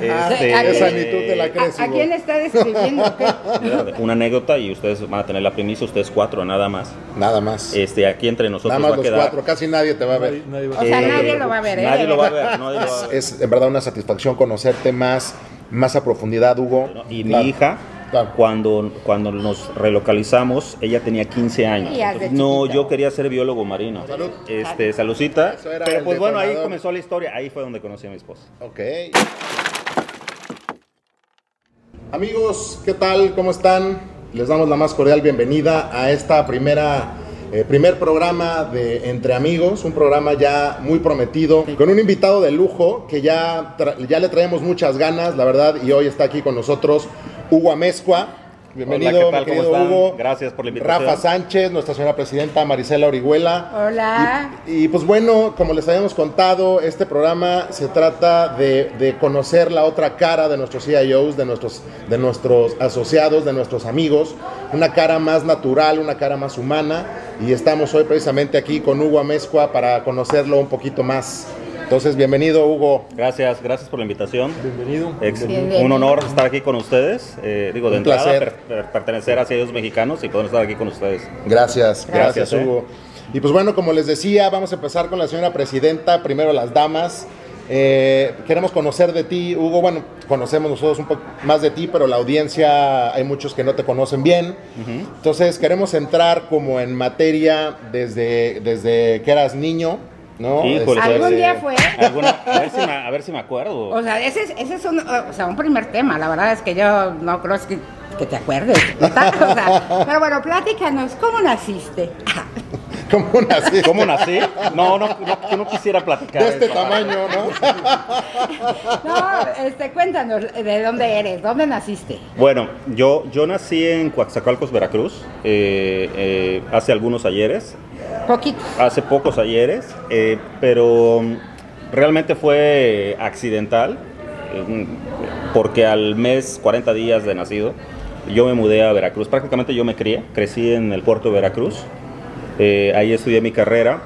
Este, ¿A Esa ni tú te la crees. ¿A, a quién está describiendo? qué? una anécdota y ustedes van a tener la primicia, ustedes cuatro nada más. Nada más. Este, aquí entre nosotros Nada más va a los quedar. cuatro, casi nadie te va a ver. Nadie- nadie va a O sea, Eh, nadie lo va a ver, ¿eh? Nadie lo va a ver, nadie lo va a ver. Es en verdad una satisfacción conocerte más, más a profundidad, Hugo. Y Claro. mi hija, Claro. cuando, cuando nos relocalizamos, ella tenía 15 años. No, chiquita. yo quería ser biólogo marino. Salud. Este, saludcita. Pero pues bueno, ahí comenzó la historia. Ahí fue donde conocí a mi esposa. Ok. Amigos, ¿qué tal? ¿Cómo están? Les damos la más cordial bienvenida a esta primera eh, primer programa de Entre Amigos, un programa ya muy prometido, con un invitado de lujo que ya, ya le traemos muchas ganas, la verdad, y hoy está aquí con nosotros Hugo Amezcua. Bienvenido, Hola, ¿qué tal? ¿Cómo querido están? Hugo. Gracias por la invitación. Rafa Sánchez, nuestra señora presidenta Marisela Orihuela. Hola. Y, y, pues bueno, como les habíamos contado, este programa se trata de, de conocer la otra cara de nuestros CIOs, de nuestros, de nuestros asociados, de nuestros amigos, una cara más natural, una cara más humana. Y estamos hoy precisamente aquí con Hugo Amezcua para conocerlo un poquito más. Entonces, bienvenido Hugo. Gracias, gracias por la invitación. Bienvenido. Ex- Bienvenido. un honor estar aquí con ustedes. Eh, digo, de Un entrada, placer. per- per- pertenecer a ellos mexicanos y poder estar aquí con ustedes. Gracias, gracias, Gracias, eh. Hugo. Y pues bueno, como les decía, vamos a empezar con la señora presidenta, primero las damas. Eh, queremos conocer de ti, Hugo. Bueno, conocemos nosotros un poco más de ti, pero la audiencia hay muchos que no te conocen bien. Entonces queremos entrar como en materia desde, desde que eras niño, ¿no? Híjole, Este, ¿Algún día fue? Alguna- a, ver si me, a ver si me acuerdo. O sea, ese es, ese es un, o sea, un primer tema. La verdad es que yo no creo que, que te acuerdes. O sea, pero bueno, pláticanos, ¿cómo naciste? ¿Cómo nací? ¿Cómo nací? No, no, no, no quisiera platicar. De este eso. tamaño, ¿no? No, este, cuéntanos, ¿de dónde eres? ¿Dónde naciste? Bueno, yo, yo nací en Coaxacualcos, Veracruz, eh, eh, hace algunos ayeres, Poquito. hace pocos ayeres, eh, pero mm, realmente fue accidental, porque al mes, 40 días de nacido, yo me mudé a Veracruz. Prácticamente yo me crié, crecí en el puerto de Veracruz, eh, ahí estudié mi carrera,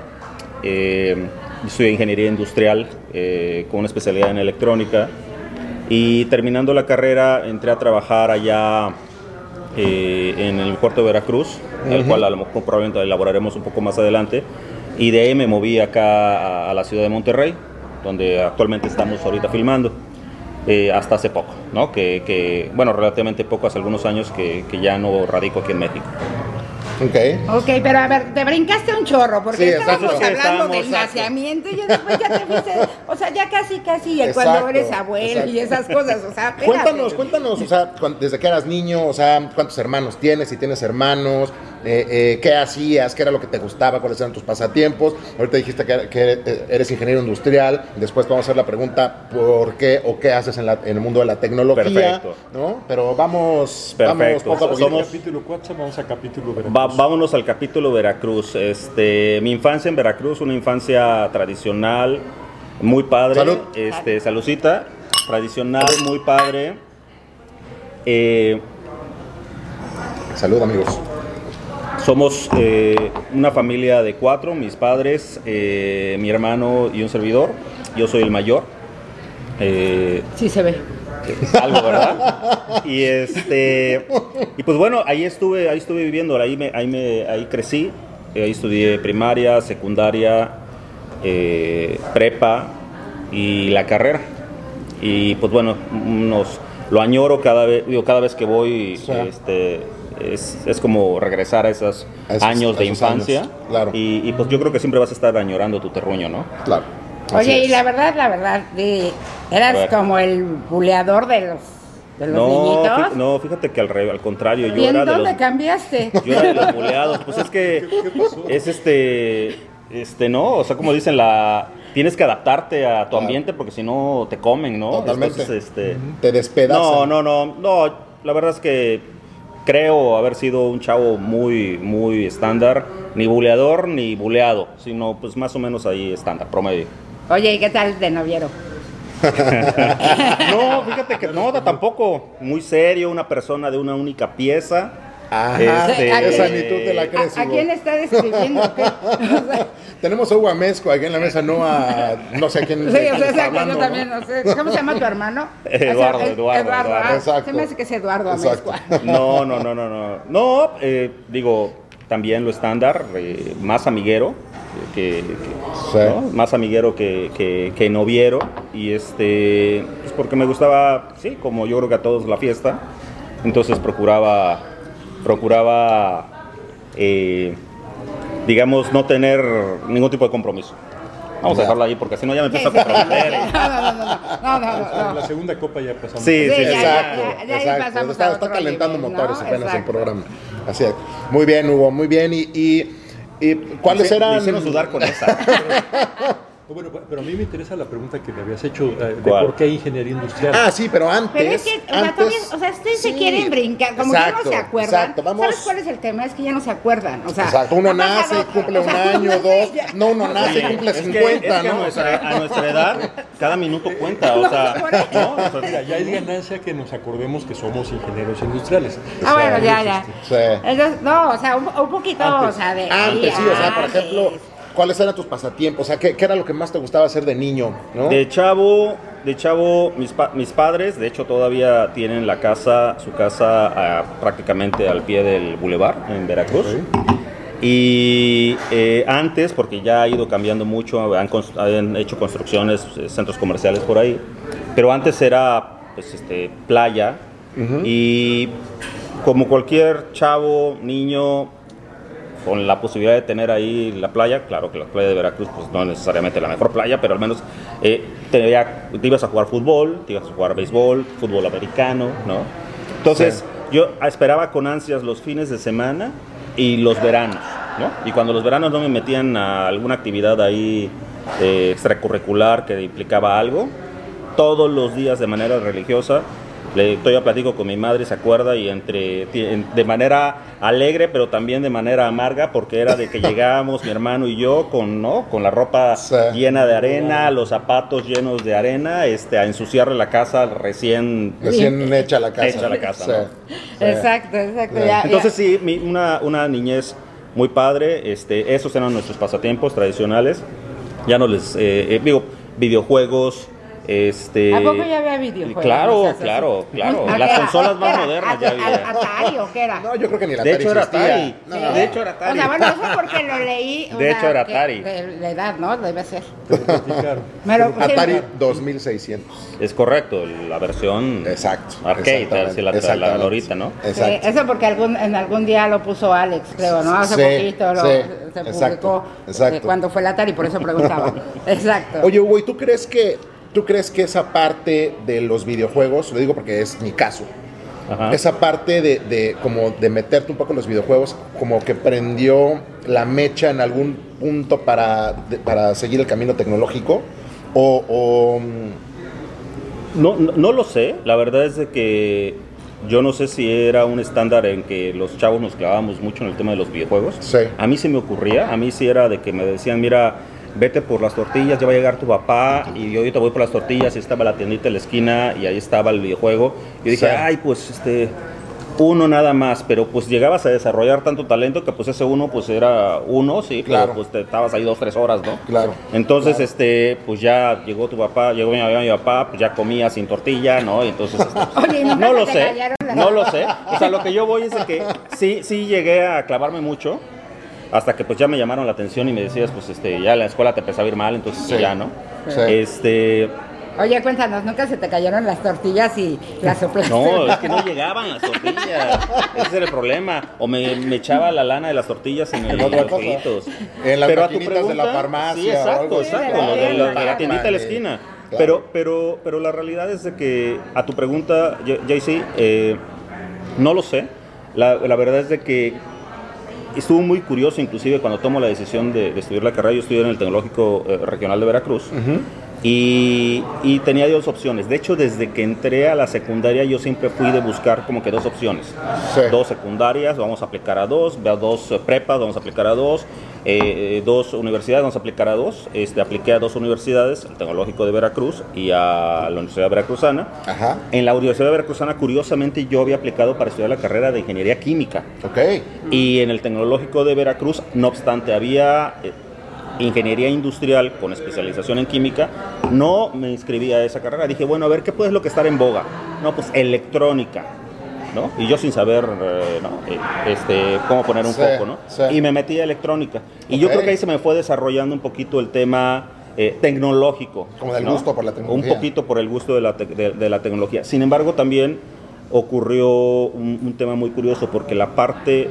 eh, estudié ingeniería industrial eh, con una especialidad en electrónica y terminando la carrera entré a trabajar allá eh, en el puerto de Veracruz, el cual a lo mejor probablemente elaboraremos un poco más adelante. Y de ahí me moví acá a, a la ciudad de Monterrey, donde actualmente estamos ahorita filmando, eh, hasta hace poco, ¿no? Que, que, bueno, relativamente poco, hace algunos años que, que ya no radico aquí en México. Ok. Ok, pero a ver, te brincaste un chorro, porque Sí, estábamos exacto. hablando Estábamos, del exacto. nacimiento y ya después ya te fuiste, o sea, ya casi, casi, cuando Exacto, eres abuelo exacto. y esas cosas, o sea, espérate. Cuéntanos, cuéntanos, o sea, desde que eras niño, o sea, cuántos hermanos tienes, si tienes hermanos, eh, eh, qué hacías, qué era lo que te gustaba, cuáles eran tus pasatiempos. Ahorita dijiste que, que eres ingeniero industrial, después vamos a hacer la pregunta por qué o qué haces en, la- en el mundo de la tecnología, Perfecto. ¿no? Pero vamos, vamos Perfecto. poco a poquito. Somos- capítulo 4, vamos a capítulo Veracruz. Va- vámonos al capítulo Veracruz. Este, mi infancia en Veracruz, una infancia tradicional, muy padre. Salud. Este, saludcita, tradicional, muy padre. Eh, Salud, amigos. Somos eh, una familia de cuatro, mis padres, eh, mi hermano y un servidor. Yo soy el mayor. Eh, Sí se ve. algo, ¿verdad? Y este y pues bueno, ahí estuve, ahí estuve viviendo, ahí me, ahí me, ahí crecí, ahí estudié primaria, secundaria, eh, prepa y la carrera. Y pues bueno, nos lo añoro cada vez, digo, cada vez que voy, Sí. este es, es como regresar a esos, A esos- años a de esos infancia. años, claro. Y, y, pues yo creo que siempre vas a estar añorando tu terruño, ¿no? Claro. Así Oye, y la verdad, la verdad, de- eras ver. como el buleador de los, de los No, niñitos. fí- no, fíjate que al, re- al contrario, yo ¿Y en era de dónde los, cambiaste? Yo era de los buleados. Pues es que es este, este, ¿no? O sea, como dicen, la tienes que adaptarte a tu Claro. ambiente porque si no te comen, ¿no? Totalmente. Entonces, este, Te despedazan. no, no, no, no. La verdad es que creo haber sido un chavo muy, muy estándar, ni buleador ni buleado, sino pues más o menos ahí estándar, promedio. Oye, ¿y qué tal de noviero? No, fíjate que no, tampoco. Muy serio, una persona de una única pieza. Ajá, Este, esa ni tú te la crees, ¿A, a quién está describiendo? ¿Qué? O sea, Tenemos a Hugo Amezco aquí en la mesa, no a no sé a quién, Sí, o sea, está exacto, hablando, yo ¿no? también, no sé. ¿Cómo se llama tu hermano? Eduardo, O sea, Eduardo, Eduardo. ah, Exacto. Se me hace que es Eduardo. Amezcua. No, no, no, no, no. No, eh, digo, también lo estándar, eh, más amiguero que, que- Sí. ¿no? más amiguero que, que, que noviero. Y este, pues porque me gustaba, sí, como yo creo que a todos la fiesta. Entonces procuraba, procuraba, eh, digamos, no tener ningún tipo de compromiso. Vamos a dejarlo ahí porque si no ya me Sí, empiezo sí, a sí. comprometer. No, no, no, no, no, no, no, En no. la segunda copa ya pasamos. Sí, Sí, sí, sí. Exacto, ya, ya, ya exacto. Está, está calentando nivel, motores ¿no? apenas el Exacto. programa. Así es. Muy bien, Hugo, muy bien. ¿Y, y, y cuáles Me eran? hicieron sudar con esa. Bueno, pero a mí me interesa la pregunta que me habías hecho eh, de ¿Cuál? por qué ingeniería industrial. Ah, sí, pero antes. Pero es que, o sea, antes- todavía, o sea, ustedes se quieren brincar, como ya Exacto, no se acuerdan. Exacto, vamos. ¿Sabes cuál es el tema? Es que ya no se acuerdan. O sea, Exacto, uno nace, cumple o un sea, año, dos. ya- No, uno nace, Sí, cumple es que- 50, es que a ¿no? O nuestra, sea, a nuestra edad, cada minuto cuenta, o sea, por eso. ¿no? O sea, Mira, ya es ganancia que nos acordemos que somos ingenieros industriales. Ah, bueno, ya, ya. Sí. Entonces, no, o sea, un, un poquito, Antes. o sea, de. Antes, sí, o sea, por ejemplo, ¿cuáles eran tus pasatiempos? O sea, ¿qué, qué era lo que más te gustaba hacer de niño? ¿no? De chavo, de chavo, mis, pa- mis padres, de hecho, todavía tienen la casa, su casa prácticamente al pie del bulevar en Veracruz. Y eh, antes, porque ya ha ido cambiando mucho, han, hecho construcciones, eh, centros comerciales por ahí, pero antes era pues, este, playa y como cualquier chavo, niño, con la posibilidad de tener ahí la playa, claro que la playa de Veracruz pues no es necesariamente la mejor playa, pero al menos eh, te, veía- te ibas a jugar fútbol, te ibas a jugar béisbol, fútbol americano, ¿no? Entonces yo esperaba con ansias los fines de semana y los veranos, ¿no? Y cuando los veranos no me metían a alguna actividad ahí eh, extracurricular que implicaba algo, todos los días de manera religiosa. Le, todavía platico con mi madre, se acuerda, y entre de manera alegre, pero también de manera amarga, porque era de que llegábamos mi hermano y yo con, ¿no? con la ropa Sí. llena de arena, los zapatos llenos de arena, este, a ensuciarle la casa recién. Recién hecha la casa. Hecha la casa, Sí. ¿no? Sí. Exacto, exacto. Sí. ya- Entonces ya. sí, mi- una, una niñez muy padre, este, esos eran nuestros pasatiempos tradicionales. Ya no les, eh, eh, digo, videojuegos, este... ¿A poco ya había videojuegos? Claro, O sea, sí. claro, claro. ¿A Las consolas más modernas ¿A- ya había. ¿Atari o qué era? No, yo creo que ni la De Atari hecho era. Atari. No, Sí, no. de hecho era Atari. O sea, bueno, eso porque lo leí. De hecho, era que- Atari. De la edad, ¿no? Debe ser. Atari 2600. Es correcto, la versión Exacto. arcade, la, la- ahorita, ¿no? Sí, Exacto. eso porque algún, en algún día lo puso Alex, creo, ¿no? Hace Sí, poquito lo, sí, se exacto, publicó exacto. eh, cuando fue la Atari, por eso preguntaba. Exacto. Oye, Hugo, ¿y tú crees que tú crees que esa parte de los videojuegos, lo digo porque es mi caso, Ajá. esa parte de, de como de meterte un poco en los videojuegos, como que prendió la mecha en algún punto para, de- para seguir el camino tecnológico? O, o, mm, No, no, no lo sé, la verdad es de que yo no sé si era un estándar en que los chavos nos clavábamos mucho en el tema de los videojuegos. Sí. A mí sí me ocurría, a mí sí era de que me decían, mira, vete por las tortillas, ya va a llegar tu papá y yo ahorita voy por las tortillas y estaba la tiendita en la esquina y ahí estaba el videojuego. Yo dije, Sí. ay, pues este uno nada más, pero pues llegabas a desarrollar tanto talento que pues ese uno pues era uno, sí, Claro. pero pues te estabas ahí dos, tres horas, ¿no? Claro. Entonces, este, pues ya llegó tu papá, llegó mi, mi papá, pues ya comía sin tortilla, ¿no? Y entonces, este, Oye, ¿y nunca no lo sé, no lo sé. O sea, lo que yo voy es de que sí, sí llegué a clavarme mucho, hasta que pues ya me llamaron la atención y me decías, pues este, ya la escuela te empezó a ir mal, entonces Sí. ya, ¿no? Sí. Este, Oye, cuéntanos, ¿nunca se te cayeron las tortillas y las soplaste? no, es que no llegaban las tortillas, ese era el problema. O me, me echaba la lana de las tortillas en, el, En los. En las Pero a tu maquinitas de la farmacia Sí, o exacto, exacto, Sí, de la, de la Pac-Man, tiendita de la esquina. claro. Pero, pero, pero la realidad es de que a tu pregunta, JC, eh, no lo sé. La, la verdad es de que estuvo muy curioso, inclusive cuando tomo la decisión de, de estudiar la carrera, yo estudié en el Tecnológico eh, Regional de Veracruz. Y, y tenía dos opciones. De hecho, desde que entré a la secundaria, yo siempre fui de buscar como que dos opciones. Sí. Dos secundarias, vamos a aplicar a dos, dos eh, prepas, vamos a aplicar a dos. Eh, dos universidades, vamos a aplicar a dos. Este, apliqué a dos universidades, el Tecnológico de Veracruz y a la Universidad Veracruzana. Ajá. En la Universidad Veracruzana, curiosamente, yo había aplicado para estudiar la carrera de Ingeniería Química. Ok. Y en el Tecnológico de Veracruz, no obstante, había eh, ingeniería industrial con especialización en química. No me inscribí a esa carrera. Dije, bueno, a ver, ¿qué puede lo que estar en boga? No, pues electrónica. ¿No? Y yo sin saber eh, ¿no? Eh, este, cómo poner un Sí, foco, ¿no? sí. Y me metí a electrónica. Y yo creo que ahí se me fue desarrollando un poquito el tema eh, tecnológico. Como del ¿no? gusto por la tecnología. Un poquito por el gusto de la, de- de la tecnología. Sin embargo, también ocurrió un, un tema muy curioso porque la parte,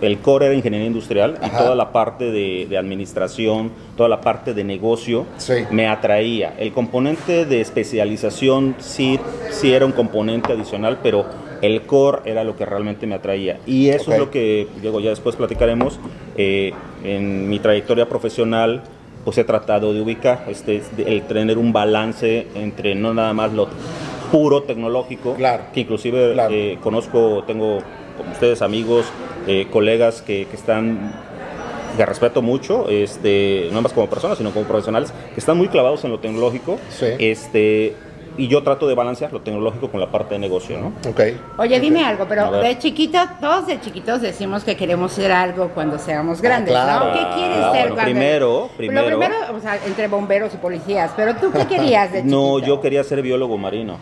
el core era ingeniería industrial y Ajá. toda la parte de, de administración, toda la parte de negocio Sí. me atraía. El componente de especialización sí, sí era un componente adicional, pero el core era lo que realmente me atraía. Y eso Ok. es lo que, Diego, ya después platicaremos, eh, en mi trayectoria profesional, pues he tratado de ubicar, este, el tener un balance entre no nada más lo puro tecnológico, Claro. que inclusive Claro. eh, conozco, tengo como ustedes amigos, eh, colegas que, que están, que respeto mucho, este, no más como personas, sino como profesionales, que están muy clavados en lo tecnológico, Sí. este, y yo trato de balancear lo tecnológico con la parte de negocio, ¿no? Ok. Oye, dime algo, A pero de chiquitos, todos de chiquitos decimos que queremos ser algo cuando seamos grandes, claro. ¿no? ¿Qué quieres Ah, ser bueno, cuando primero, Pero primero- primero, o sea, entre bomberos y policías, pero tú qué querías de chiquito? No, yo quería ser biólogo marino.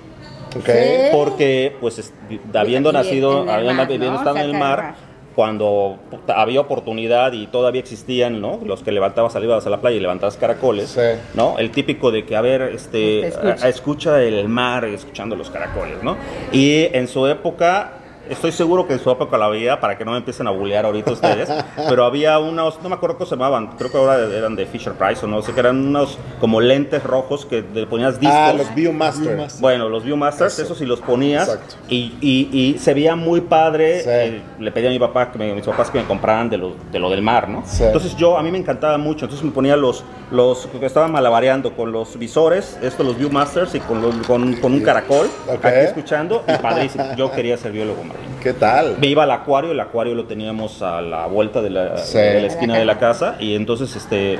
Ok. Sí. Porque, pues, es- habiendo nacido, habiendo, estado en el mar. Cuando había oportunidad y todavía existían, ¿no? Los que levantabas, salías a la playa y levantabas caracoles, Sí. ¿no? El típico de que, a ver, este, Te escucha. a- a- escucha el mar escuchando los caracoles, ¿no? Y en su época... Estoy seguro que en su época la había, para que no me empiecen a bullear ahorita ustedes, pero había unos, no me acuerdo cómo se llamaban, creo que ahora eran de Fisher Price o no sé, que eran unos como lentes rojos que le ponías discos. Ah, los Viewmaster. Viewmaster. Bueno, los Viewmasters, Eso. esos sí los ponías Exacto. y, y- y se veía muy padre. Sí. eh, le pedí a mi papá, que me- mis papás que me compraran de lo, de lo del mar, ¿no? Sí. Entonces yo, a mí me encantaba mucho, entonces me ponía los, los que estaban malabareando con los visores, estos los Viewmasters y con, los- con, con un caracol, Ok. aquí escuchando, y padrísimo. Yo quería ser biólogo marino. ¿Qué tal? Me iba al acuario, el acuario lo teníamos a la vuelta de la, Sí. de la esquina de la casa y entonces este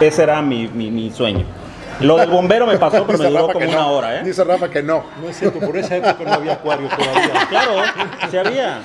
ese era mi, mi- mi sueño. Lo del bombero me pasó, pero me Dice duró Rafa como una no. hora, ¿eh? Dice Rafa que no. No es cierto, por esa época no había acuario todavía. Claro, sí había.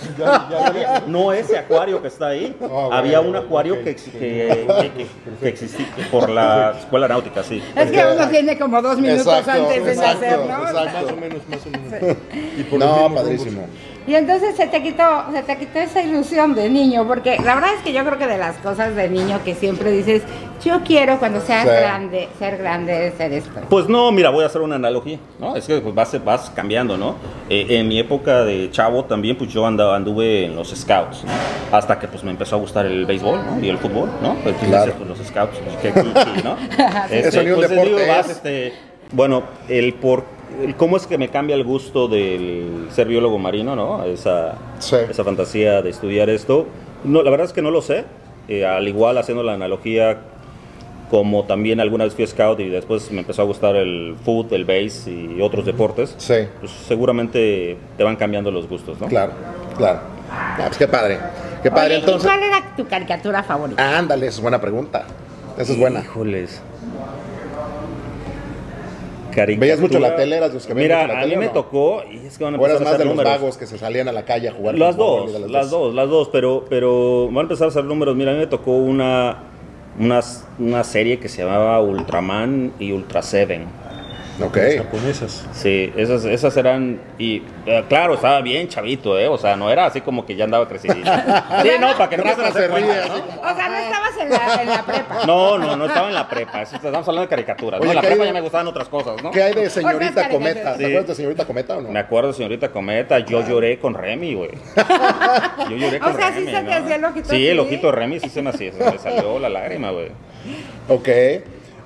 Había. No ese acuario que está ahí. bueno, había un acuario ok. que, que, que- que- existía por la escuela náutica, sí. Es que uno tiene como dos minutos Exacto, antes de exacto, nacer, ¿no? exacto. Más o menos, más o menos. Y por No, padrísimo. Y entonces se te quitó, se te quitó esa ilusión de niño, porque la verdad es que yo creo que de las cosas de niño que siempre dices, yo quiero cuando sea Sí. grande, ser grande, ser esto. Pues no, mira, voy a hacer una analogía, ¿no? Es que pues, vas, vas cambiando, ¿no? Eh, en mi época de chavo también, pues yo andaba, anduve en los scouts, ¿no? hasta que pues me empezó a gustar el béisbol, ¿no? Y el fútbol, ¿no? Entonces, Claro. pues, los scouts, pues, qué ¿no? Eso ni un pues, deporte digo, vas, es. este, bueno, el por, cómo es que me cambia el gusto del ser biólogo marino, ¿no? Esa, Sí. esa fantasía de estudiar esto. No, la verdad es que no lo sé. Eh, al igual haciendo la analogía como también alguna vez fui scout y después me empezó a gustar el foot, el base y otros deportes, Sí. pues seguramente te van cambiando los gustos, ¿no? Claro, claro. Ah, pues qué padre. Qué padre. Oye, ¿y Entonces. cuál era tu caricatura favorita? Ah, ándale, esa es buena pregunta. Esa es buena. Híjoles. ¿Veías mucho la tele? ¿Eras los que Mira, mucho la a tele mí me no? tocó y es que van a ¿O eras empezar a más de los vagos que se salían a la calle a jugar Las dos, las dos, las dos, pero, pero van a empezar a hacer números. Mira, a mí me tocó una, una, una serie que se llamaba Ultraman y Ultra Seven. Ok. japonesas. Sí, esas, esas eran, y eh, claro, estaba bien chavito, ¿eh? O sea, no era así como que ya andaba crecidito. Sí, no, para que no se se ríe ¿no? O sea, no estabas en la, en la prepa. No, no, no estaba en la prepa, estamos hablando de caricaturas, ¿no? En la ¿qué hay prepa de- ya me gustaban otras cosas, ¿no? ¿Qué hay de señorita Cometa? ¿Te Sí. acuerdas de señorita Cometa o no? Me acuerdo, señorita Cometa, yo lloré con Remy, güey. Yo lloré O con sea, ¿sí Remy, se te ¿no? hacía el ojito Sí, así? el ojito de Remy sí se me hacía, se me salió la lágrima, güey. Ok.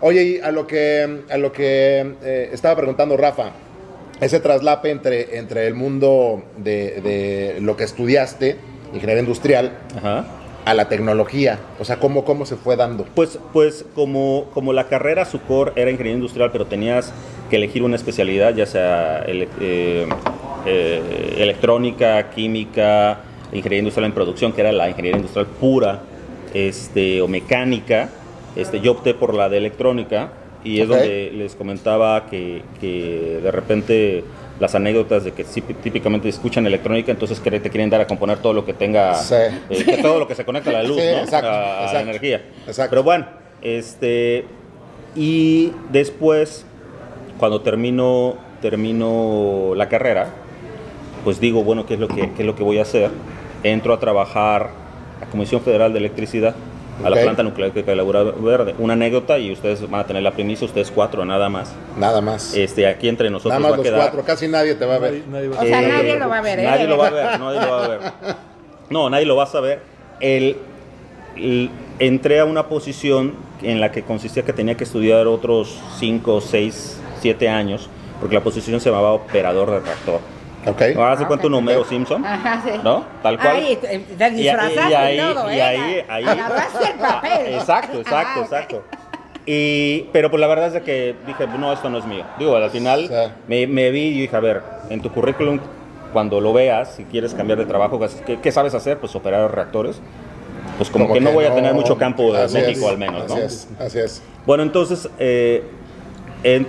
Oye, y a lo que, a lo que eh, estaba preguntando Rafa, ese traslape entre, entre el mundo de, de lo que estudiaste, ingeniería industrial, Ajá. a la tecnología, o sea, ¿cómo, cómo se fue dando? Pues, pues como, como la carrera, su core era ingeniería industrial, pero tenías que elegir una especialidad, ya sea ele- eh, eh, electrónica, química, ingeniería industrial en producción, que era la ingeniería industrial pura. este, o mecánica, este, yo opté por la de electrónica y es Ok. donde les comentaba que, que de repente las anécdotas de que típicamente escuchan electrónica, entonces que te quieren dar a componer todo lo que tenga, Sí. eh, que todo lo que se conecta a la luz, Sí, ¿no? exacto, a, a la exacto. energía. Exacto. Pero bueno, este, y después, cuando termino, termino la carrera, pues digo, bueno, ¿qué es lo que, qué es lo que voy a hacer? Entro a trabajar a Comisión Federal de Electricidad, a la planta nuclear que Laura Verde. Una anécdota y ustedes van a tener la primicia, ustedes cuatro nada más. Nada más. Este, aquí entre nosotros Nada más va a los quedar. cuatro, casi nadie te va a ver. Nadie, nadie va O sea, Eh, nadie lo va a ver, ¿eh? Nadie lo va a ver, nadie lo va a ver. No, nadie lo va a saber. El, el- entré a una posición en la que consistía que tenía que estudiar otros 5, 6, 7 años, porque la posición se llamaba operador de reactor. Ok. Ahora se cuenta un ok. Homero Simpson, Ajá, sí. ¿no? Tal cual. Ay, te, te Y- y- disfrazaste y ahí- todo, y ¿eh? ahí- ahí- Agarraste el papel. Ah, Exacto, exacto, Ah, exacto. Y, pero pues la verdad es de que dije, no, esto no es mío. Digo, al final Sí. me, me vi y dije, a ver, en tu currículum, cuando lo veas, si quieres cambiar de trabajo, ¿qué, qué sabes hacer? Pues operar reactores. Pues como, que, no voy a tener mucho campo de Así México es, al menos, ¿no? Así es, así es. Bueno, entonces, eh, en-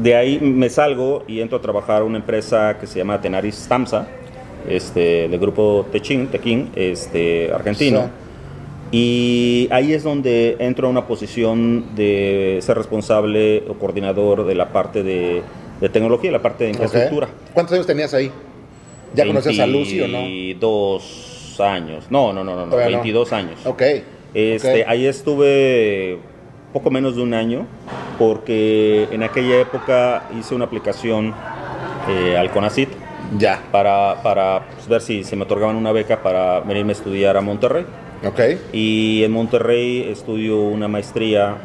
de ahí me salgo y entro a trabajar a una empresa que se llama Tenaris Tamsa, este, del grupo Techin, Tequín, este, argentino. Sí. Y ahí es donde entro a una posición de ser responsable o coordinador de la parte de, de tecnología, la parte de infraestructura. ¿Cuántos años tenías ahí? ¿Ya conocías a Lucy o no? 22 años. No, no, no, no, no, Todavía no. 22 años. Ok. Este. Ahí estuve poco menos de un año porque en aquella época hice una aplicación eh, al CONACIT Ya. para, para pues, ver si se me otorgaban una beca para venirme a estudiar a Monterrey. Ok. Y en Monterrey estudio una maestría,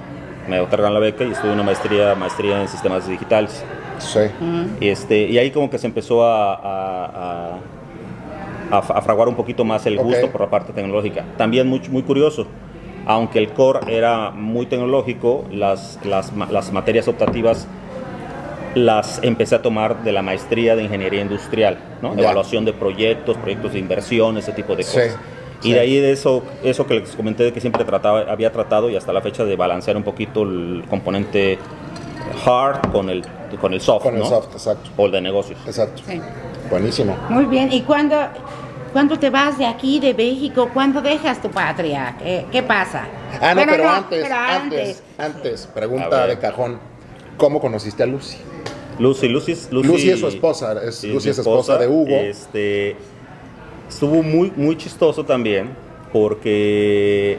me otorgan la beca y estudio una maestría, maestría en sistemas digitales. Sí. Y, este, y ahí como que se empezó a, a, a- fraguar un poquito más el gusto Ok. por la parte tecnológica. También muy, muy curioso, aunque el core era muy tecnológico, las, las, ma- las materias optativas las empecé a tomar de la maestría de ingeniería industrial, ¿no? Evaluación de proyectos, proyectos de inversión, ese tipo de cosas. sí. Y de ahí de eso, eso que les comenté de que siempre trataba, había tratado y hasta la fecha de balancear un poquito el componente hard con el, con el soft, Con el ¿no? soft, exacto. O el de negocios. Exacto. Sí. Buenísimo. Muy bien. ¿Y cuándo, cuándo te vas de aquí, de México? ¿Cuándo dejas tu patria? ¿Qué, qué pasa? Ah, no, Bueno, pero, no, antes, pero antes, antes, pregunta de cajón. ¿Cómo conociste a Lucy? Lucy, Lucy, es- Lucy, Lucy es su esposa, es- Lucy es esposa de Hugo. Este, estuvo muy, muy chistoso también porque,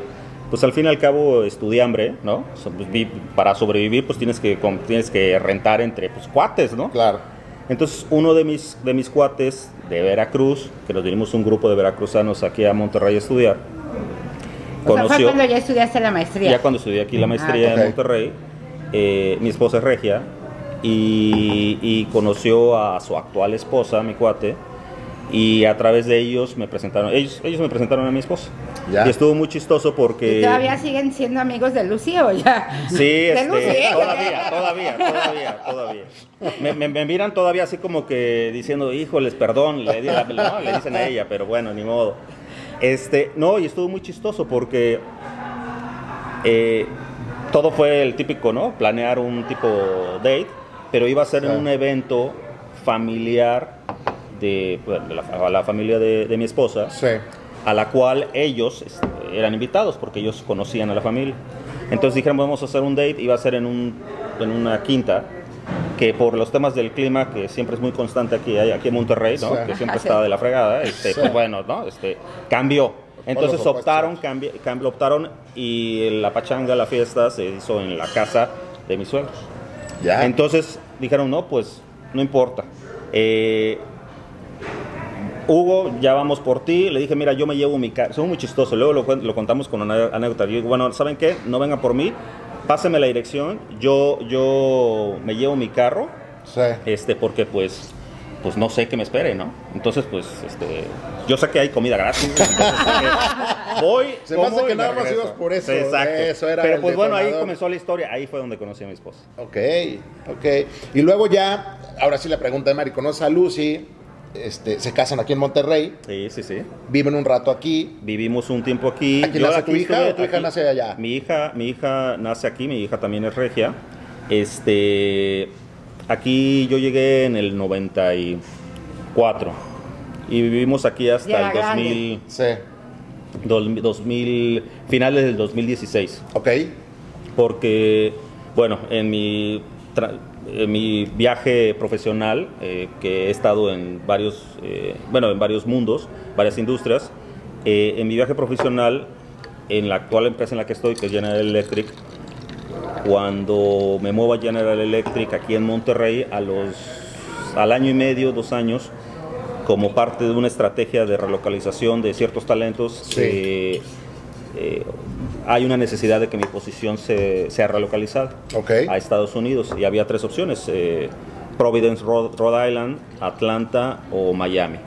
pues al fin y al cabo, estudié hambre, ¿no? Pues, para sobrevivir, pues tienes que, tienes que rentar entre pues, cuates, ¿no? Claro. Entonces, uno de mis, de mis cuates de Veracruz, que nos vinimos un grupo de veracruzanos aquí a Monterrey a estudiar, O sea, fue conoció, cuando ya estudiaste la maestría. ya cuando estudié aquí la maestría Ah, en Monterrey, eh, mi esposa es regia y, y conoció a su actual esposa, mi cuate, y a través de ellos me presentaron, ellos, ellos me presentaron a mi esposa. Ya. Y estuvo muy chistoso porque... ¿Y todavía siguen siendo amigos de Lucy o ya? Sí, De este, Lucy, todavía, todavía, todavía, todavía. Me, me- me miran todavía así como que diciendo, híjoles, perdón, le, di- no, le dicen a ella, pero bueno, ni modo. Este, no, y estuvo muy chistoso porque eh, todo fue el típico, ¿no? Planear un tipo date, pero iba a ser en Sí. un evento familiar de, pues, de la, a la familia de, de mi esposa Sí. a la cual ellos eran invitados porque ellos conocían a la familia. Entonces dijeron, vamos a hacer un date, iba a ser en, un, en una quinta, que por los temas del clima, que siempre es muy constante aquí, aquí en Monterrey, ¿no? Sí. que siempre Ajá, sí. está de la fregada, este, Sí. pues bueno, ¿no? este, cambió. Entonces optaron, cambi- cambi- optaron y la pachanga, la fiesta se hizo en la casa de mis suegros. Ya. Entonces dijeron, no, pues no importa. Eh, Hugo, ya vamos por ti. Le dije, mira, yo me llevo mi carro. Son muy chistoso. Luego lo, contamos con una anécdota. Yo digo, bueno, ¿saben qué? No vengan por mí. Pásenme la dirección. Yo, yo me llevo mi carro. Sí. Este, porque pues, pues no sé qué me espere, ¿no? Entonces, pues, este, yo sé que hay comida gratis. entonces, voy. Se me hace que nada más ibas por eso, exacto. eso era Pero pues bueno, ahí comenzó la historia. Ahí fue donde conocí a mi esposa. Ok, ok. Y luego ya, ahora sí la pregunta de Mari, conoces a Lucy, este, se casan aquí en Monterrey, Sí, sí, sí. viven un rato aquí. Vivimos un tiempo aquí. ¿Aquí Yo nace tu hija estuve- o tu hija nace allá? Mi hija, mi hija nace aquí, mi hija también es regia. Este, aquí yo llegué en el 94 y vivimos aquí hasta Ya el grande. 2000, Sí, dos- 2000, finales del 2016. ok. porque, bueno, en mi, mi viaje profesional, eh, que he estado en varios, eh, bueno, en varios mundos, varias industrias, eh, en mi viaje profesional, en la actual empresa en la que estoy, que es General Electric, cuando me muevo a General Electric aquí en Monterrey, a los, al año y medio, dos años, como parte de una estrategia de relocalización de ciertos talentos, Sí. Hay una necesidad de que mi posición se, sea relocalizada Ok. a Estados Unidos y había tres opciones, eh, Providence, Rhode, Rhode Island, Atlanta o Miami.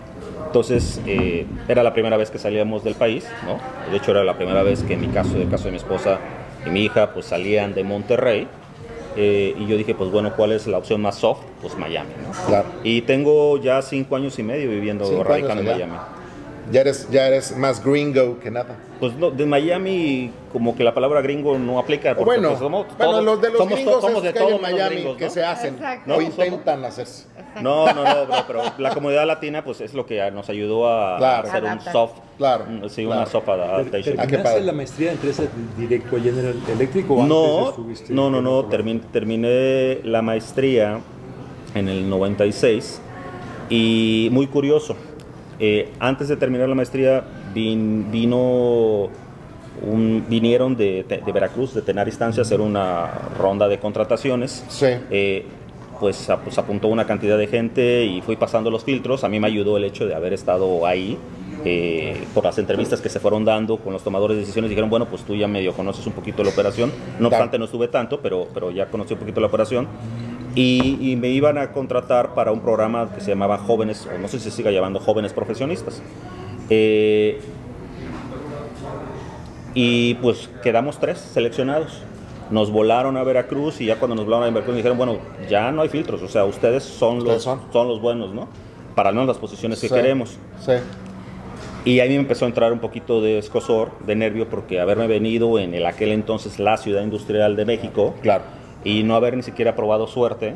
Entonces, eh, era la primera vez que salíamos del país, ¿no? De hecho, era la primera vez que en mi caso, en el caso de mi esposa y mi hija, pues salían de Monterrey. Eh, y yo dije, pues bueno, ¿cuál es la opción más soft? Pues Miami, ¿no? Claro. Y tengo ya cinco años y medio viviendo, radicando en. Miami. Ya eres, ya eres más gringo que nada. Pues no, de Miami, como que la palabra gringo no aplica. porque, bueno, pues, somos bueno, todos- los de los somos, gringos somos es de que todos en Miami gringos, que ¿no? se hacen Exacto. o No, intentan hacerse. No, no, no, bro, pero la comunidad latina, pues es lo que nos ayudó a Claro. hacer un soft, Claro, sí, claro. una soft adaptation. Ah, qué ¿Terminaste la maestría en empresa directo a General Electric o antes No, estuviste no, no, no, otro lado? termin- terminé la maestría en el 96 y muy curioso, eh, antes de terminar la maestría vin- vino un- vinieron de, de Veracruz, de Tenar Instancia, a hacer una ronda de contrataciones. Sí. Eh, pues, pues apuntó una cantidad de gente y fui pasando los filtros. A mí me ayudó el hecho de haber estado ahí. eh, por las entrevistas que se fueron dando con los tomadores de decisiones, dijeron, bueno, pues tú ya medio conoces un poquito la operación. No obstante, no estuve tanto, pero, pero ya conocí un poquito la operación. Y, y me iban a contratar para un programa que se llamaba Jóvenes, o no sé si se siga llamando Jóvenes Profesionistas. Eh, y pues quedamos tres seleccionados. Nos volaron a Veracruz y ya cuando nos volaron a Veracruz dijeron, bueno, ya no hay filtros, o sea, ustedes son Ustedes los, son. son los buenos, ¿no? Para al menos las posiciones que Sí, queremos. Sí. Y ahí me empezó a entrar un poquito de escosor, de nervio, porque haberme venido en el aquel entonces la ciudad industrial de México Claro. Y no haber ni siquiera probado suerte,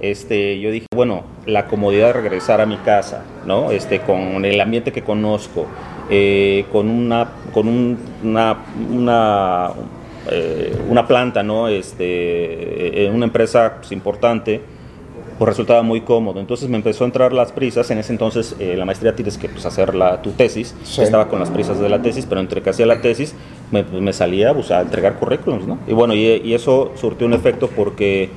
este, yo dije, bueno, la comodidad de regresar a mi casa, ¿no? Este, con el ambiente que conozco, eh, con una, con un- una, una, eh, una planta, ¿no? Este, eh, una empresa pues, importante, pues resultaba muy cómodo. Entonces me empezó a entrar las prisas. En ese entonces, eh, la maestría tienes que pues, hacer la, tu tesis. Sí. Estaba con las prisas de la tesis, pero entre que hacía la tesis, me, me salía pues, a entregar currículums, ¿no? Y bueno, y, y eso surtió un efecto porque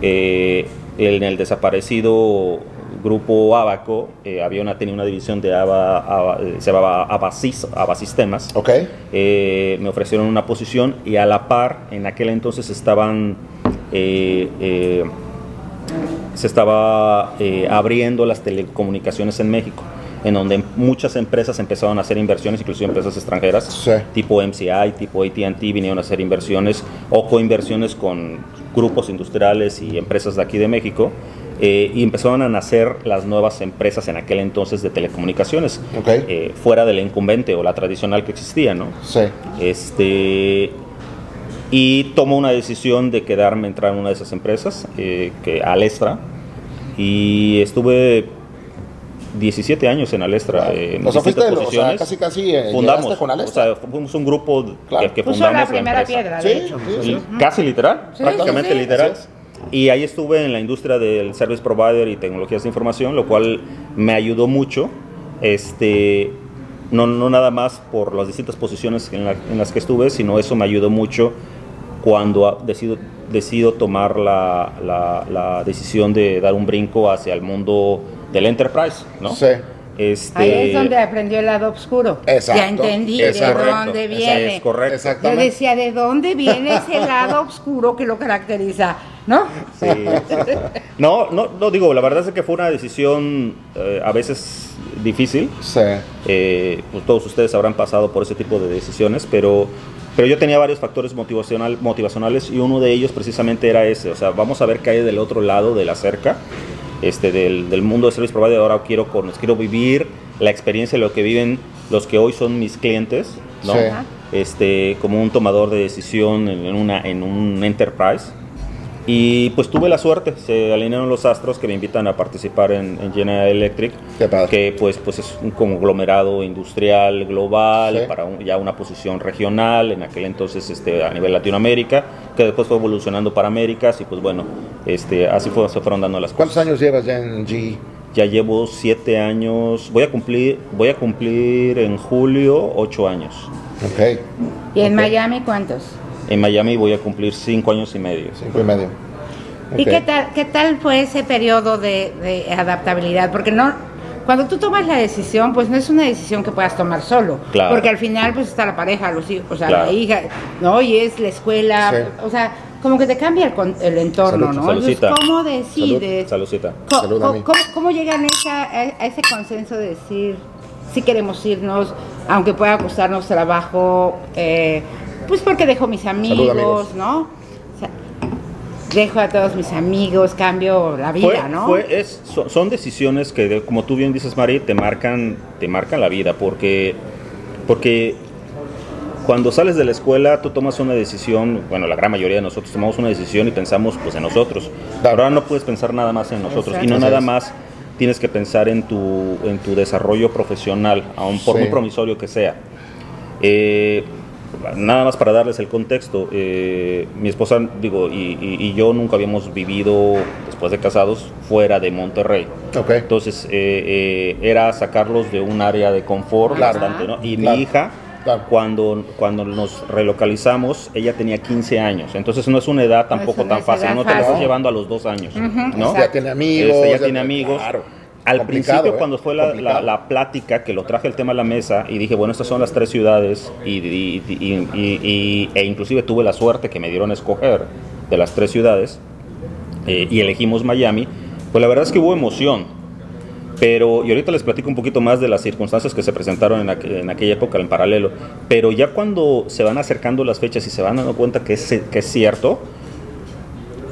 eh, en el desaparecido grupo Abaco eh, había una, tenía una división de ABA, ABA, eh, se llamaba Abasis, Abasistemas. Ok. Eh, me ofrecieron una posición y a la par, en aquel entonces estaban, se estaba eh, abriendo las telecomunicaciones en México, en donde muchas empresas empezaron a hacer inversiones, inclusive empresas extranjeras, Sí. tipo MCI, tipo ATT, vinieron a hacer inversiones o coinversiones con grupos industriales y empresas de aquí de México. eh, y empezaron a nacer las nuevas empresas en aquel entonces de telecomunicaciones, Ok. eh, fuera de la incumbente o la tradicional que existía, ¿no? Sí. Este, y tomo una decisión de quedarme entrar en una de esas empresas, eh, que Alestra, y estuve 17 años en Alestra. Wow. en O sea, fuiste distintas de los- o sea, posiciones. casi, casi, eh, fundamos, con Alestra. o sea, fuimos un grupo Claro. que, que Puso fundamos la primera empresa. piedra, Sí, de hecho. sí, sí. Casi literal, Sí, prácticamente sí, sí. literal. Y ahí estuve en la industria del service provider y tecnologías de información, lo cual me ayudó mucho. Este, no, no nada más por las distintas posiciones en, la- en las que estuve, sino eso me ayudó mucho cuando decido, decido tomar la, la- la decisión de dar un brinco hacia el mundo del enterprise, ¿no? Sí. Este, Ahí es donde aprendió el lado oscuro. Exacto. Ya entendí Es de correcto. dónde viene. Es correcto. Yo Exactamente. decía, ¿de dónde viene ese lado oscuro que lo caracteriza? ¿No? Sí. No, no, no digo, la verdad es que fue una decisión eh, a veces difícil. Sí. Eh, pues todos ustedes habrán pasado por ese tipo de decisiones, pero, pero yo tenía varios factores motivacional, motivacionales y uno de ellos precisamente era ese, o sea, vamos a ver qué hay del otro lado de la cerca este, del, del mundo de service provider, ahora quiero, quiero vivir la experiencia de lo que viven los que hoy son mis clientes, ¿no? Sí. Este, como un tomador de decisión en, en una, en un enterprise. Y pues tuve la suerte, se alinearon los astros que me invitan a participar en, en General Electric, Qué padre. que pues, pues es un conglomerado industrial global Sí. para un- ya una posición regional, en aquel entonces este, a nivel Latinoamérica, que después fue evolucionando para Américas y pues bueno, este, así fue- se fueron dando las cosas. ¿Cuántos años llevas ya en G? Ya llevo siete años, voy a cumplir, voy a cumplir en julio ocho años. Ok, ¿Y en. Miami cuántos? En Miami voy a cumplir cinco años y medio. cinco y medio. ¿Y qué tal, qué tal fue ese periodo de, de adaptabilidad? Porque no, cuando tú tomas la decisión, pues no es una decisión que puedas tomar solo. Claro. Porque al final, pues está la pareja, los hijos, o sea, Claro. la hija, ¿no? Y es la escuela, Sí. o sea, como que te cambia el, con- el entorno, Salud, ¿no? saludcita. Entonces, ¿cómo decides? Salud. ¿Cómo, cómo llegan esa- a, a ese consenso de decir si queremos irnos, aunque pueda costarnos trabajo, eh, pues porque dejo mis amigos, amigos. ¿no? O sea, dejo a todos mis amigos, cambio la vida, Fue- ¿no? fue- es- son, son decisiones que, de- como tú bien dices, Mari, te marcan, te marcan la vida, porque, porque cuando sales de la escuela tú tomas una decisión, bueno, la gran mayoría de nosotros tomamos una decisión y pensamos pues en nosotros. Ahora no puedes pensar nada más en nosotros y no nada más tienes que pensar en tu, en tu desarrollo profesional, aun por Sí. muy promisorio que sea. Eh, nada más para darles el contexto, eh, mi esposa, digo, y, y- y yo nunca habíamos vivido, después de casados, fuera de Monterrey. Entonces, eh, eh, era sacarlos de un área de confort Claro. bastante, ¿no? Y Claro. mi hija, Claro. cuando, cuando nos relocalizamos, ella tenía 15 años. Entonces, no es una edad tampoco no tan fácil, edad no te la estás llevando a los dos años. Ya tiene amigos. Este, ya ya tiene amigos. claro. Al principio, ¿eh? cuando fue la, la- la plática, que lo traje el tema a la mesa y dije, bueno, estas son las tres ciudades, y, y- y- y- y- e inclusive tuve la suerte que me dieron a escoger de las tres ciudades, eh, y elegimos Miami, pues la verdad es que hubo emoción. Pero, y ahorita les platico un poquito más de las circunstancias que se presentaron en, aqu- en aquella época en paralelo. Pero ya cuando se van acercando las fechas y se van dando cuenta que es, que es cierto,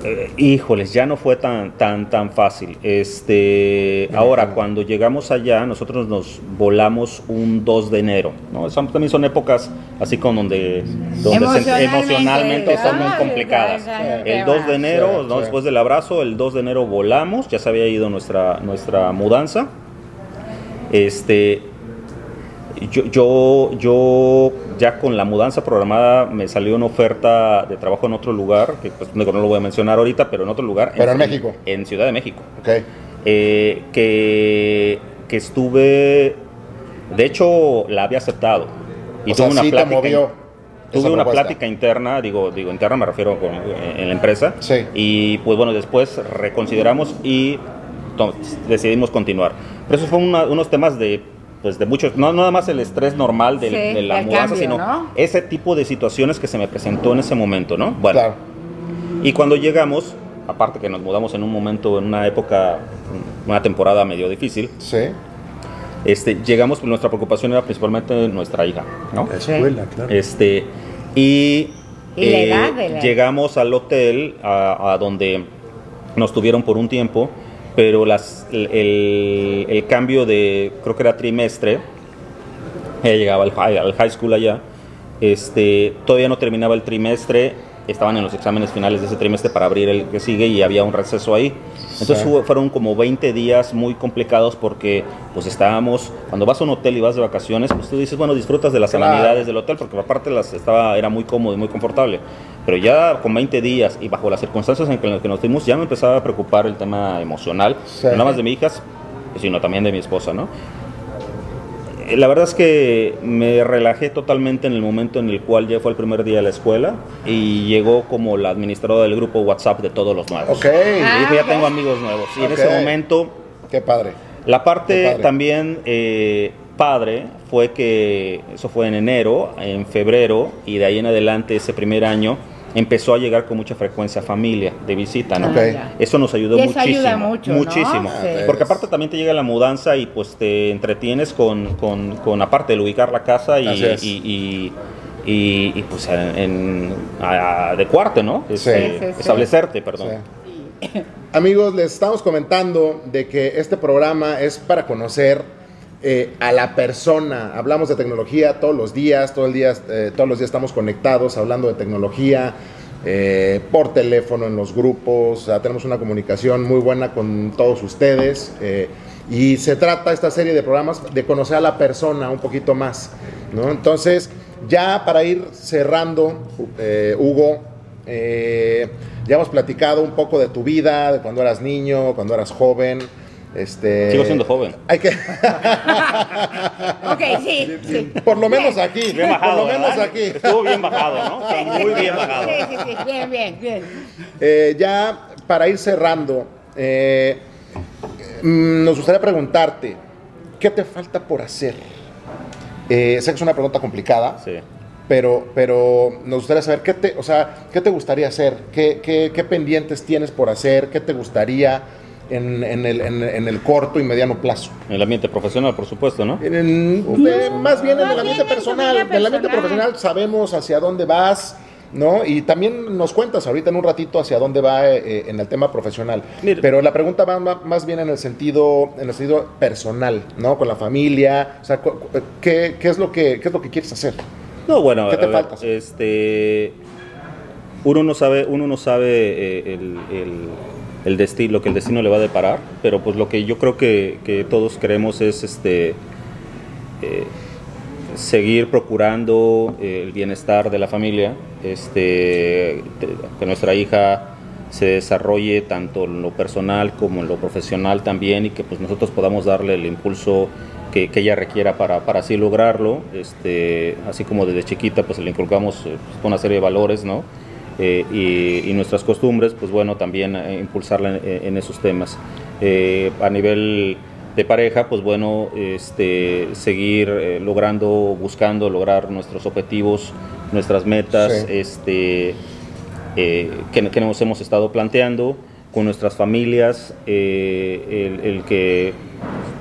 eh, híjoles, ya no fue tan, tan, tan fácil. Este, ahora, cuando llegamos allá, nosotros nos volamos un 2 de enero. ¿no? Son- también son épocas así con donde, donde se- Emocionalmente, emocionalmente son muy complicadas. El qué 2 de enero, ¿no? después del abrazo, el 2 de enero volamos, ya se había ido nuestra, nuestra mudanza. Este, yo, yo, yo ya con la mudanza programada me salió una oferta de trabajo en otro lugar, que pues no lo voy a mencionar ahorita, pero en otro lugar. Pero en México. En Ciudad de México. Ok. Eh, que, que estuve, de hecho la había aceptado. Y O tuve sea, una sí te plática. movió Tuve una propuesta. plática interna, digo, digo interna me refiero con- en la empresa. Sí. Y pues bueno, después reconsideramos y decidimos continuar. Pero esos fueron una- unos temas de, pues de muchos, no nada más el estrés normal del- Sí, de la mudanza, cambio, sino ¿no? ese tipo de situaciones que se me presentó en ese momento, ¿no? Bueno, Claro. y cuando llegamos, aparte que nos mudamos en un momento, en una época, una temporada medio difícil, Sí. este, llegamos, pues nuestra preocupación era principalmente nuestra hija, ¿no? La escuela, claro. Este, y, Y la eh, edad de la- llegamos al hotel a, a donde nos tuvieron por un tiempo, pero el cambio de, creo que era trimestre, ella llegaba al high, al high school allá, este, todavía no terminaba el trimestre, estaban en los exámenes finales de ese trimestre para abrir el que sigue y había un receso ahí. Entonces Sí. hubo- fueron como 20 días muy complicados porque pues estábamos, cuando vas a un hotel y vas de vacaciones, pues tú dices, bueno, disfrutas de las Claro. amenidades del hotel porque aparte las estaba, era muy cómodo y muy confortable. Pero ya con 20 días y bajo las circunstancias en las que nos dimos, ya me empezaba a preocupar el tema emocional, Sí. no nada más de mi hija, sino también de mi esposa, ¿no? La verdad es que me relajé totalmente en el momento en el cual ya fue el primer día de la escuela y llegó como la administradora del grupo WhatsApp de todos los nuevos. Ok. Y dijo, ya Ah, tengo amigos nuevos. Y en ese momento, Qué padre. la parte padre. también eh, padre fue que, eso fue en enero, en febrero, y de ahí en adelante, ese primer año, empezó a llegar con mucha frecuencia familia de visita, ¿no? Ah. Eso nos ayudó muchísimo. ayuda mucho, ¿no? muchísimo. Sí. Porque aparte también te llega la mudanza y pues te entretienes con, con, con aparte de ubicar la casa y, y, y- y- y, pues en, a- adecuarte, ¿no? Este, Sí. Sí, sí, sí. Establecerte, perdón. Sí. Amigos, les estamos comentando de que este programa es para conocer eh, a la persona. Hablamos de tecnología todos los días, todo el día, eh, todos los días estamos conectados hablando de tecnología. eh, por teléfono en los grupos, o tenemos una comunicación muy buena con todos ustedes y se trata esta serie de programas de conocer a la persona un poquito más, ¿no? Entonces, ya para ir cerrando, Hugo, ya hemos platicado un poco de tu vida, de cuando eras niño, cuando eras joven. Este, Sigo siendo joven. Hay que, Ok, sí, sí. por lo menos aquí, Bien bajado, por lo menos ¿verdad? aquí. Estuvo bien bajado, ¿no? Muy bien bajado. Sí, sí, sí, bien, bien, bien. Eh, ya para ir cerrando, eh, mm, nos gustaría preguntarte, ¿qué te falta por hacer? Eh, sé que es una pregunta complicada, Sí. pero, pero nos gustaría saber qué te, o sea, qué te gustaría hacer, qué, qué- qué pendientes tienes por hacer, qué te gustaría en, en el, en- en el corto y mediano plazo. En el ambiente profesional, por supuesto, ¿no? En- en- de- más bien en el ambiente personal. En el ambiente profesional sabemos hacia dónde vas, ¿no? Y también nos cuentas ahorita en un ratito hacia dónde va eh, en el tema profesional. Mira. Pero la pregunta va más bien en el sentido, en el sentido personal, ¿no? Con la familia. O sea, ¿qué, qué es lo que, qué es lo que quieres hacer? No, bueno, ¿Qué te a ver, falta? Este, uno no sabe, uno no sabe eh, el, el- el destino, lo que el destino le va a deparar, pero pues lo que yo creo que, todos queremos es este eh, seguir procurando eh, el bienestar de la familia, este, te- que nuestra hija se desarrolle tanto en lo personal como en lo profesional también y que pues nosotros podamos darle el impulso que, que ella requiera para, para así lograrlo, este, así como desde chiquita pues le inculcamos eh, pues, una serie de valores, ¿no? Eh, y, y nuestras costumbres, pues bueno, también eh, impulsarla en, en esos temas. Eh, a nivel de pareja, pues bueno, este, seguir eh, logrando, buscando lograr nuestros objetivos, nuestras metas, Sí. este, eh, que, que nos hemos estado planteando con nuestras familias, eh, el, el que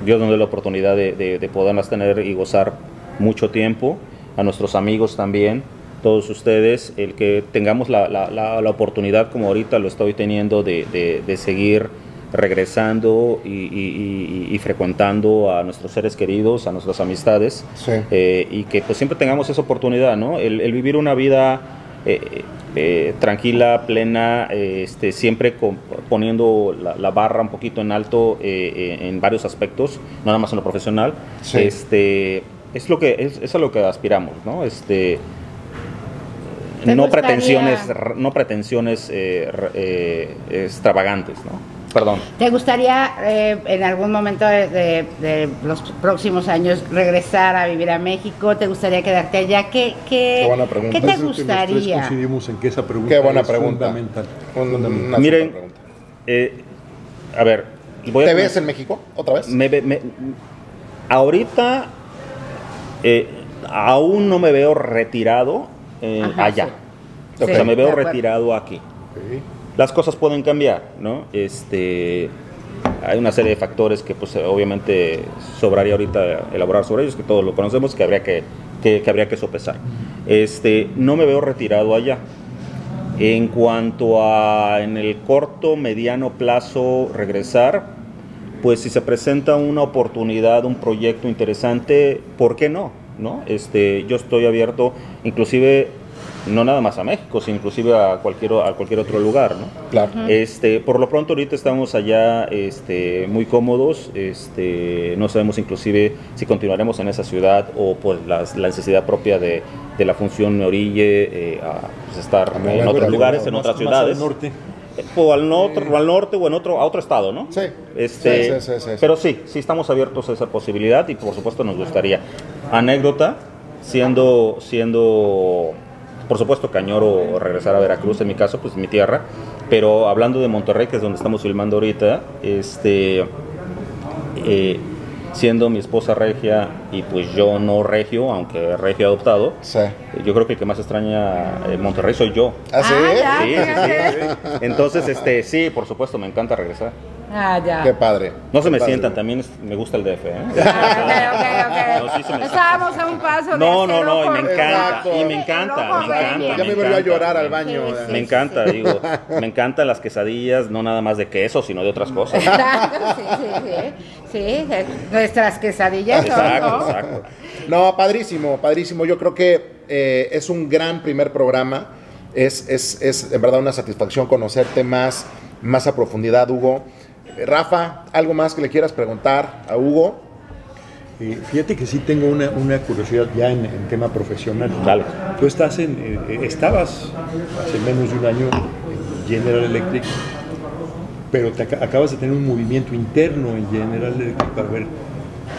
Dios nos dé la oportunidad de, de, de poderlas tener y gozar mucho tiempo, a nuestros amigos también, todos ustedes, el que tengamos la, la, la, la oportunidad, como ahorita lo estoy teniendo, de, de, de seguir regresando y, y- y- y frecuentando a nuestros seres queridos, a nuestras amistades, Sí. eh, y que pues siempre tengamos esa oportunidad, ¿no? El, el vivir una vida eh, eh, tranquila, plena, este, siempre con- poniendo la, la barra un poquito en alto en varios aspectos, no nada más en lo profesional, Sí. este, es lo que es, es a lo que aspiramos, ¿no? Este, ¿Te no gustaría- pretensiones, no pretensiones eh, r- eh, extravagantes, ¿no? Perdón. ¿Te gustaría eh, en algún momento de, de- de los próximos años regresar a vivir a México? ¿Te gustaría quedarte allá? ¿Qué, qué, Qué buena pregunta. ¿qué te que gustaría? coincidimos en que esa pregunta Qué buena es pregunta. fundamental. Un- Fundamental. una Miren, eh, a ver, voy ¿Te ves en México otra vez? me ahorita eh, aún no me veo retirado eh, Ajá, allá. sí. O sea, me veo retirado aquí. Las cosas pueden cambiar, ¿no? Este, hay una serie de factores que, pues, obviamente sobraría ahorita elaborar sobre ellos, que todos lo conocemos, que habría que, que, que habría que sopesar. Este, no me veo retirado allá. En cuanto a en el corto, mediano plazo regresar, pues si se presenta una oportunidad, un proyecto interesante, ¿por qué no? ¿No? Este, yo estoy abierto, inclusive no nada más a México, sino inclusive a cualquier a cualquier otro lugar, ¿no? Claro. Este, por lo pronto ahorita estamos allá este, muy cómodos, este, no sabemos inclusive si continuaremos en esa ciudad o por las- la necesidad propia de, de la función me orille eh, a pues, estar A en otros lugares, Más- en otras más ciudades. al norte. O al norte, o al norte o en otro, a otro estado, ¿no? Sí. Este, Sí, sí, sí. Pero sí, sí estamos abiertos a esa posibilidad y por supuesto nos gustaría. Anécdota, siendo, siendo, por supuesto que añoro regresar a Veracruz, en mi caso, pues mi tierra, pero hablando de Monterrey, que es donde estamos filmando ahorita, este, eh, siendo mi esposa regia y pues yo no regio, aunque regio adoptado, Sí. yo creo que el que más extraña eh, Monterrey soy yo. ¿Ah, sí? Ah, ya. Sí, sí, sí. Entonces, este, sí, por supuesto, me encanta regresar. Ah, ya. Qué padre. No se Qué me padre. sientan, también es- me gusta el DF. ¿eh? Ah, ok, ok, No, ok. sí se me- Estábamos a un paso de No, no, hacer no, y ojo me encanta, Exacto. y me encanta, ojo me encanta. Ya me volvió a encanta. llorar al baño. Sí, sí. Me encanta, digo, me encantan las quesadillas, no nada más de queso, sino de otras cosas. Exacto, sí, sí, sí. Sí, eh, nuestras quesadillas son, Exacto, ¿no? exacto. No, padrísimo, padrísimo. Yo creo que eh, es un gran primer programa. Es, es, es en verdad una satisfacción conocerte más, más a profundidad, Hugo. Eh, Rafa, ¿algo más que le quieras preguntar a Hugo? Eh, fíjate que sí tengo una, una curiosidad ya en, en tema profesional. Dale. Tú estás en, eh, estabas hace menos de un año en General Electric, pero te acabas de tener un movimiento interno en General Electric para ver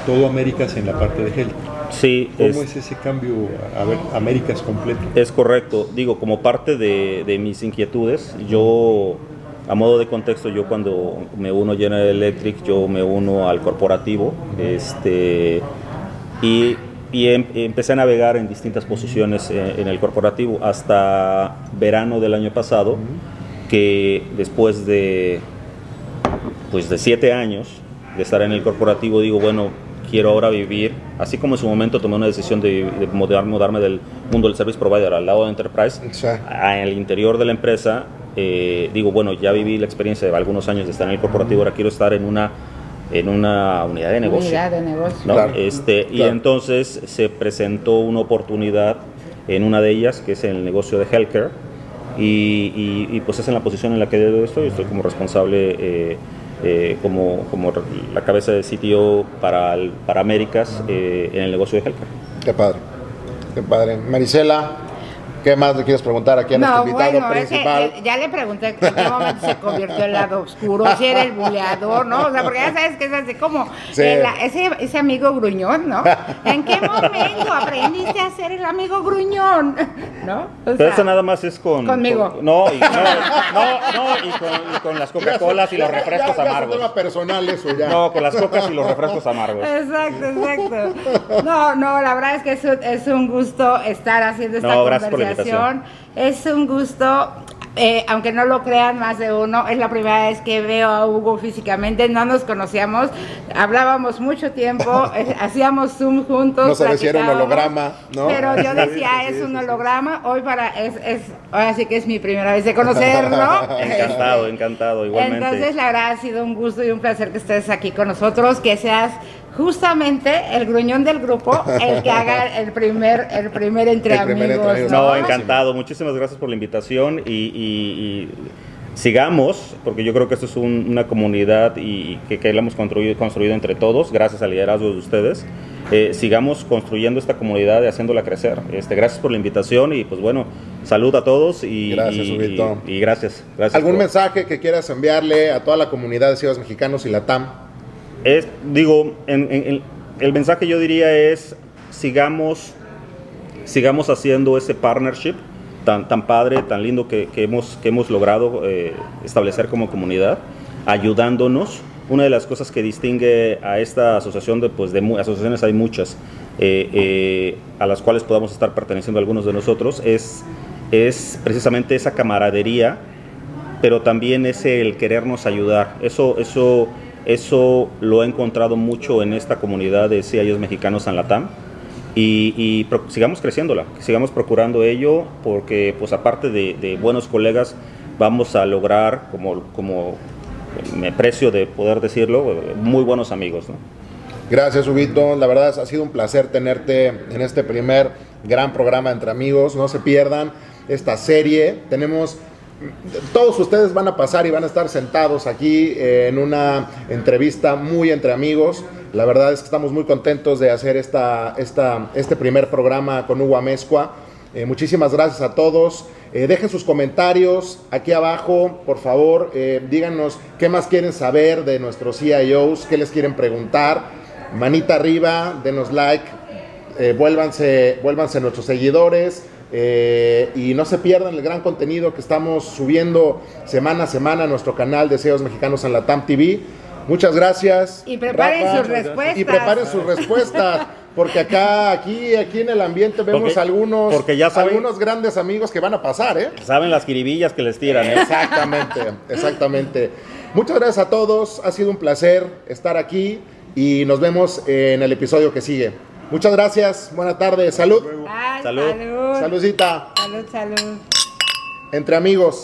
todo Américas en la parte de Health. Sí, ¿Cómo es, es ese cambio a ver Américas completo? es correcto. Digo, como parte de, de mis inquietudes, yo, a modo de contexto, yo cuando me uno a General Electric, yo me uno al corporativo, este, y, y em- empecé a navegar en distintas posiciones en, en el corporativo hasta verano del año pasado, que después de pues de siete años de estar en el corporativo, digo, bueno, quiero ahora vivir, así como en su momento tomé una decisión de, de mudar- mudarme del mundo del service provider al lado de enterprise, al interior de la empresa, eh, digo, bueno, ya viví la experiencia de algunos años de estar en el corporativo, ahora quiero estar en una, en una unidad de negocio. Unidad de negocio. ¿no? Claro, este, Y claro. entonces se presentó una oportunidad en una de ellas, que es en el negocio de healthcare, y, y- y, pues es en la posición en la que estoy, estoy como responsable, eh, eh, como, como la cabeza de sitio para, el- para Américas eh, en el negocio de healthcare. Qué padre. Qué padre. Marisela, ¿qué más le quieres preguntar aquí a nuestro No, invitado bueno, es que, principal? eh, ya le pregunté en qué momento se convirtió en lado oscuro, si era el buleador, ¿no? O sea, porque ya sabes que es así como Sí. el- ese, ese amigo gruñón, ¿no? ¿En qué momento aprendiste a ser el amigo gruñón? ¿No? O Pero eso nada más es con... Conmigo. con- no, y, no, no, no, y con, y con las Coca-Colas y los Ya- refrescos ya- ya es un amargos. tema personal eso ya. No, con las cocas y los refrescos amargos. Exacto, exacto. No, no, la verdad es que es un, es un gusto estar haciendo esta No, gracias Es un gusto, eh, aunque no lo crean más de uno, es la primera vez que veo a Hugo físicamente, no nos conocíamos, hablábamos mucho tiempo, eh, hacíamos Zoom juntos. No sabes si era un holograma, ¿no? Pero yo decía, Sí, es un holograma, hoy para, es, es, ahora sí que es mi primera vez de conocerlo. Encantado, encantado, igualmente. Entonces, la verdad ha sido un gusto y un placer que estés aquí con nosotros, que seas justamente el gruñón del grupo, el que haga el primer, el primer entre El primer amigos. entre. No, ¿no? encantado. Muchísimas gracias por la invitación y, y- y sigamos, porque yo creo que esto es un- una comunidad y que, que la hemos construido, construido entre todos, gracias al liderazgo de ustedes. Eh, sigamos construyendo esta comunidad y haciéndola crecer. Este, gracias por la invitación y pues bueno, salud a todos y, Gracias, y- gracias. gracias ¿Algún por- mensaje que quieras enviarle a toda la comunidad de ciudadanos mexicanos y la TAM? Es, digo, en- en- el mensaje yo diría es, sigamos, sigamos haciendo ese partnership tan, tan padre, tan lindo que, que hemos, que hemos logrado eh, establecer como comunidad, ayudándonos. Una de las cosas que distingue a esta asociación, de, pues de asociaciones hay muchas, eh, eh, a las cuales podamos estar perteneciendo algunos de nosotros, es, es precisamente esa camaradería pero también es el querernos ayudar. Eso, eso, eso lo he encontrado mucho en esta comunidad de CIOs mexicanos en Latam. Y, sigamos creciéndola, sigamos procurando ello, porque pues aparte de, buenos colegas, vamos a lograr, como, como me precio de poder decirlo, muy buenos amigos. ¿no? Gracias, Huguito. La verdad ha sido un placer tenerte en este primer gran programa entre amigos. No se pierdan esta serie. Tenemos todos ustedes van a pasar y van a estar sentados aquí eh, en una entrevista muy entre amigos. La verdad es que estamos muy contentos de hacer esta, este primer programa con Hugo Amezcua. Eh, muchísimas gracias a todos. Eh, dejen sus comentarios aquí abajo, por favor. Díganos qué más quieren saber de nuestros CIOs, qué les quieren preguntar. Manita arriba, denos like, vuélvanse, vuélvanse nuestros seguidores. Eh, y no se pierdan el gran contenido que estamos subiendo semana a semana a nuestro canal de CEOs Mexicanos en la TAM TV. Muchas gracias. Y preparen Rafa. sus respuestas. Y preparen sus respuestas. porque acá, aquí, aquí en el ambiente vemos Porque- algunos, porque ya saben- algunos grandes amigos que van a pasar, ¿eh? Saben las jiribillas que les tiran, ¿eh? Exactamente, exactamente. Muchas gracias a todos, ha sido un placer estar aquí y nos vemos en el episodio que sigue. Muchas gracias, buena tarde, salud, Bye, Salud. salud. saludcita, Salud, salud. entre amigos.